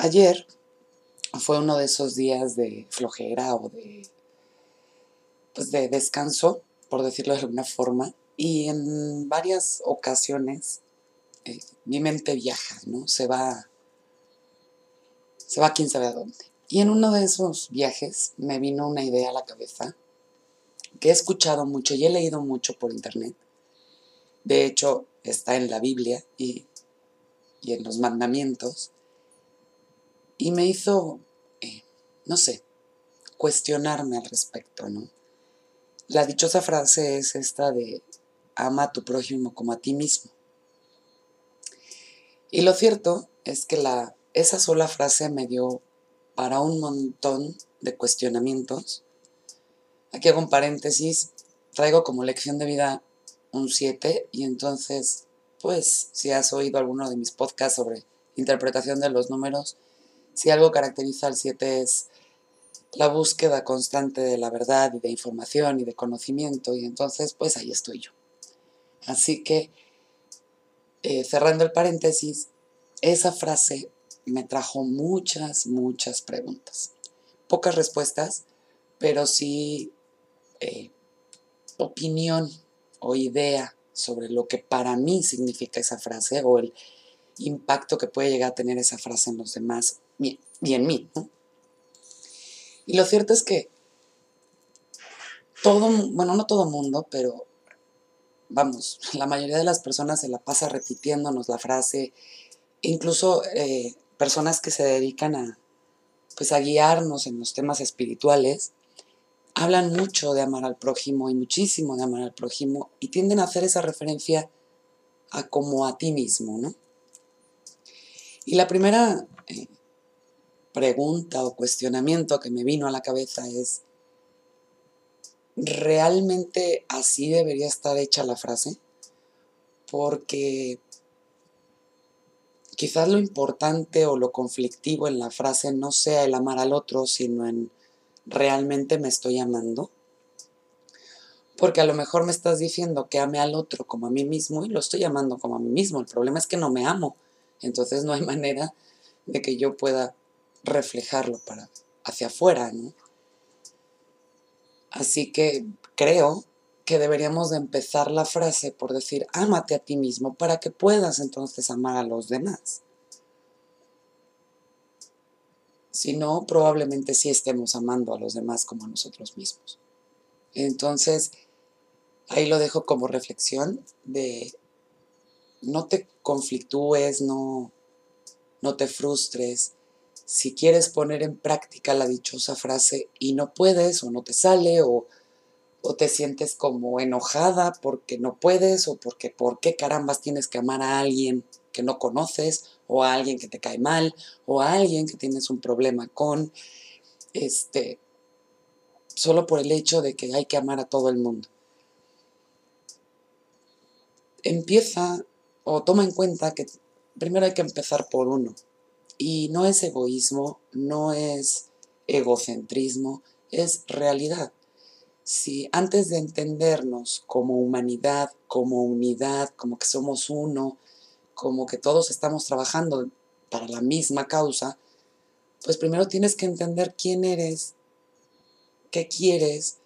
ayer fue uno de esos días de flojera o de, pues de descanso, por decirlo de alguna forma, y en varias ocasiones eh, mi mente viaja, ¿no? Se va, se va quién sabe a dónde. Y en uno de esos viajes me vino una idea a la cabeza que he escuchado mucho y he leído mucho por internet. De hecho, está en la Biblia y, y en los mandamientos. Y me hizo, eh, no sé, cuestionarme al respecto, ¿no? La dichosa frase es esta de ama a tu prójimo como a ti mismo. Y lo cierto es que la, esa sola frase me dio para un montón de cuestionamientos. Aquí hago un paréntesis, traigo como lección de vida un 7 y entonces, pues, si has oído alguno de mis podcasts sobre interpretación de los números, si algo caracteriza al 7 es la búsqueda constante de la verdad y de información y de conocimiento y entonces, pues ahí estoy yo. Así que eh, cerrando el paréntesis, esa frase me trajo muchas, muchas preguntas. Pocas respuestas, pero sí eh, opinión o idea sobre lo que para mí significa esa frase o el impacto que puede llegar a tener esa frase en los demás y, en mí. Y lo cierto es que todo, bueno, no todo mundo, pero vamos, la mayoría de las personas se la pasa repitiéndonos la frase, incluso eh, personas que se dedican a, pues, a guiarnos en los temas espirituales, hablan mucho de amar al prójimo y muchísimo de amar al prójimo y tienden a hacer esa referencia a como a ti mismo, ¿no? Y la primera eh, pregunta o cuestionamiento que me vino a la cabeza es, ¿realmente así debería estar hecha la frase? Porque quizás lo importante o lo conflictivo en la frase no sea el amar al otro, sino en realmente me estoy amando. Porque a lo mejor me estás diciendo que ame al otro como a mí mismo y lo estoy amando como a mí mismo. El problema es que no me amo. Entonces no hay manera de que yo pueda reflejarlo para hacia afuera, ¿no? Así que creo que deberíamos de empezar la frase por decir, ámate a ti mismo para que puedas entonces amar a los demás. Si no, probablemente sí estemos amando a los demás como a nosotros mismos. Entonces, ahí lo dejo como reflexión de no te conflictúes, no, no te frustres, si quieres poner en práctica la dichosa frase y no puedes o no te sale o, te sientes como enojada porque no puedes o porque por qué carambas tienes que amar a alguien que no conoces o a alguien que te cae mal o a alguien que tienes un problema con, este, solo por el hecho de que hay que amar a todo el mundo. Empieza o toma en cuenta que primero hay que empezar por uno. Y no es egoísmo, no es egocentrismo, es realidad. Si antes de entendernos como humanidad, como unidad, como que somos uno, como que todos estamos trabajando para la misma causa, pues primero tienes que entender quién eres, qué quieres,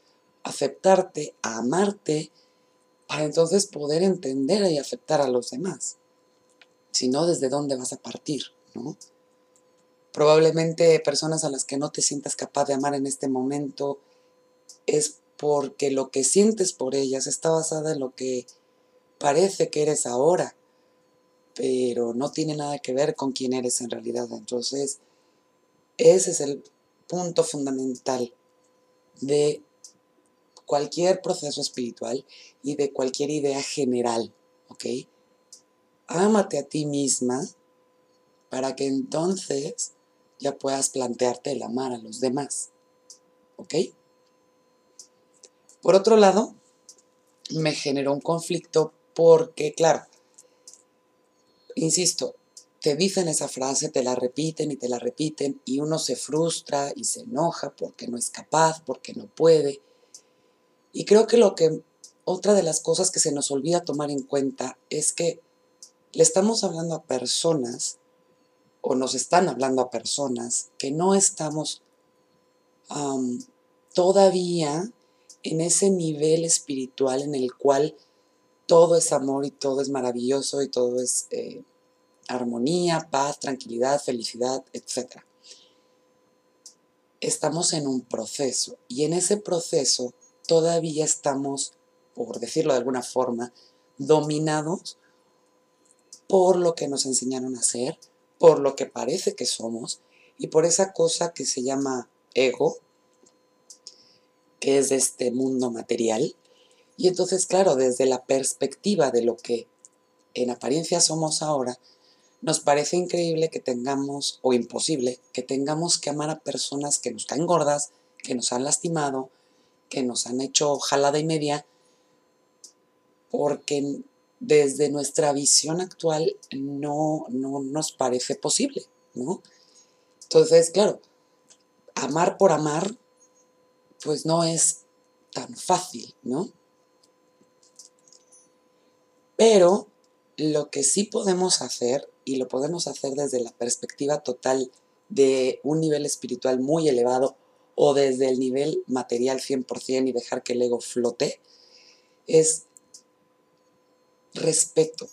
aceptarte, amarte, para entonces poder entender y aceptar a los demás. Si no, ¿desde dónde vas a partir? ¿no? Probablemente personas a las que no te sientas capaz de amar en este momento es porque lo que sientes por ellas está basada en lo que parece que eres ahora, pero no tiene nada que ver con quién eres en realidad. Entonces, ese es el punto fundamental de cualquier proceso espiritual y de cualquier idea general, ¿ok? Ámate a ti misma para que entonces ya puedas plantearte el amar a los demás. ¿Ok? Por otro lado, me generó un conflicto porque, claro, insisto, te dicen esa frase, te la repiten y te la repiten y uno se frustra y se enoja porque no es capaz, porque no puede. Y creo que lo que otra de las cosas que se nos olvida tomar en cuenta es que le estamos hablando a personas o nos están hablando a personas que no estamos todavía en ese nivel espiritual en el cual todo es amor y todo es maravilloso y todo es eh, armonía, paz, tranquilidad, felicidad, etc. Estamos en un proceso y en ese proceso todavía estamos, por decirlo de alguna forma, dominados por lo que nos enseñaron a hacer, por lo que parece que somos y por esa cosa que se llama ego, que es de este mundo material. Y entonces, claro, desde la perspectiva de lo que en apariencia somos ahora, nos parece increíble que tengamos, o imposible, que tengamos que amar a personas que nos caen gordas, que nos han lastimado, que nos han hecho jalada y media, porque desde nuestra visión actual no, no nos parece posible, ¿no? Entonces, claro, amar por amar, pues no es tan fácil, ¿no? Pero lo que sí podemos hacer, y lo podemos hacer desde la perspectiva total de un nivel espiritual muy elevado o desde el nivel material 100% y dejar que el ego flote, es respeto.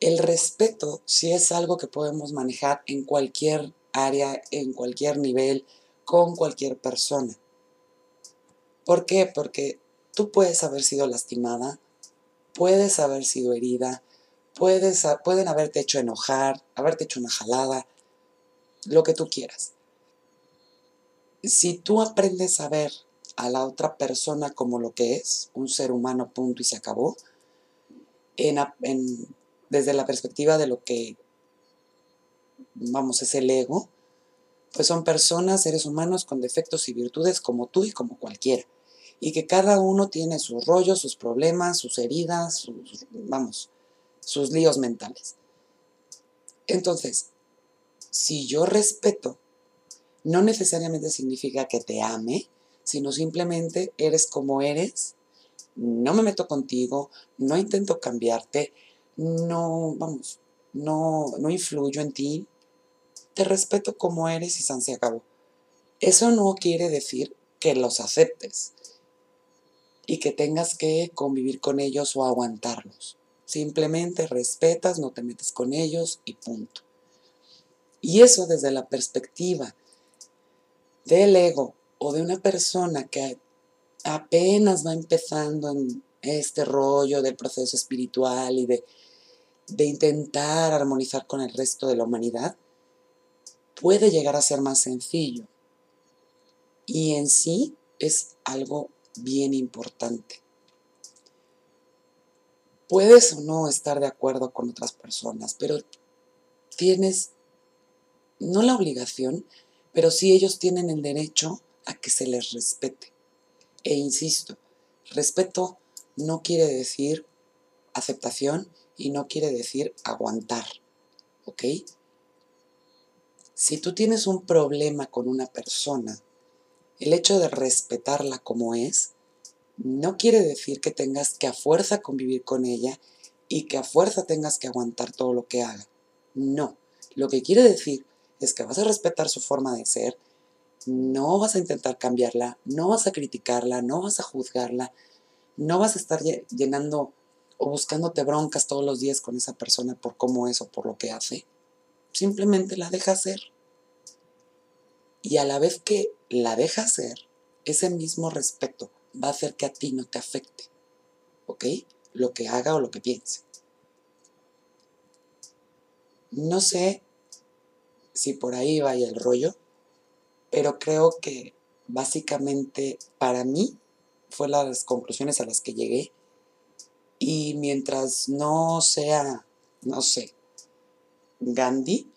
El respeto sí es algo que podemos manejar en cualquier área, en cualquier nivel, con cualquier persona. ¿Por qué? Porque tú puedes haber sido lastimada, puedes haber sido herida, puedes, pueden haberte hecho enojar, haberte hecho una jalada, lo que tú quieras. Si tú aprendes a ver a la otra persona como lo que es, un ser humano, punto y se acabó, desde la perspectiva de lo que, vamos, es el ego, pues son personas, seres humanos con defectos y virtudes como tú y como cualquiera. Y que cada uno tiene sus rollos, sus problemas, sus heridas, sus, vamos, sus líos mentales. Entonces, si yo respeto, no necesariamente significa que te ame, sino simplemente eres como eres no me meto contigo, no intento cambiarte, no, vamos, no, no influyo en ti, te respeto como eres y San se acabó. Eso no quiere decir que los aceptes y que tengas que convivir con ellos o aguantarlos. Simplemente respetas, no te metes con ellos y punto. Y eso desde la perspectiva del ego o de una persona que apenas va empezando en este rollo del proceso espiritual y de, de intentar armonizar con el resto de la humanidad, puede llegar a ser más sencillo. Y en sí es algo bien importante. Puedes o no estar de acuerdo con otras personas, pero tienes, no la obligación, pero sí ellos tienen el derecho a que se les respete. E insisto, respeto no quiere decir aceptación y no quiere decir aguantar, ¿ok? Si tú tienes un problema con una persona, el hecho de respetarla como es, no quiere decir que tengas que a fuerza convivir con ella y que a fuerza tengas que aguantar todo lo que haga. No, lo que quiere decir es que vas a respetar su forma de ser, no vas a intentar cambiarla, no vas a criticarla, no vas a juzgarla, no vas a estar llenando o buscándote broncas todos los días con esa persona por cómo es o por lo que hace. Simplemente la deja ser. Y a la vez que la deja ser, ese mismo respeto va a hacer que a ti no te afecte. ¿Ok? Lo que haga o lo que piense. No sé si por ahí vaya el rollo pero creo que básicamente para mí fue las conclusiones a las que llegué y mientras no sea, no sé, Gandhi,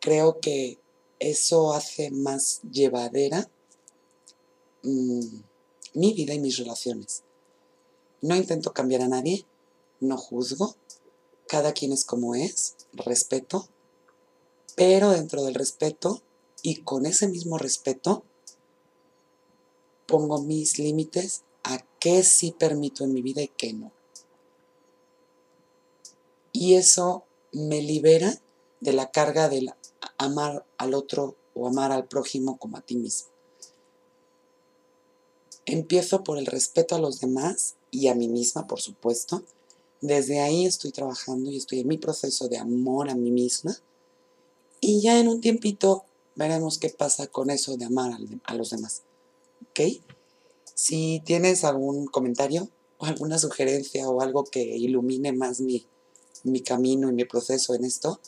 creo que eso hace más llevadera mm, mi vida y mis relaciones. No intento cambiar a nadie, no juzgo, cada quien es como es, respeto, pero dentro del respeto y con ese mismo respeto pongo mis límites a qué sí permito en mi vida y qué no. Y eso me libera de la carga del amar al otro o amar al prójimo como a ti mismo. Empiezo por el respeto a los demás y a mí misma, por supuesto. Desde ahí estoy trabajando y estoy en mi proceso de amor a mí misma. Y ya en un tiempito veremos qué pasa con eso de amar a los demás. ¿Ok? Si tienes algún comentario o alguna sugerencia o algo que ilumine más mi, mi camino y mi proceso en esto,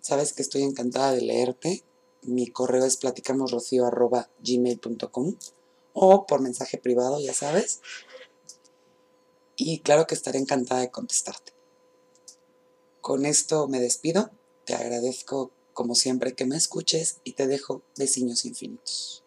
sabes que estoy encantada de leerte. Mi correo es platicamosrocio.gmail.com o por mensaje privado, ya sabes. Y claro que estaré encantada de contestarte. Con esto me despido. Te agradezco como siempre que me escuches y te dejo besiños infinitos.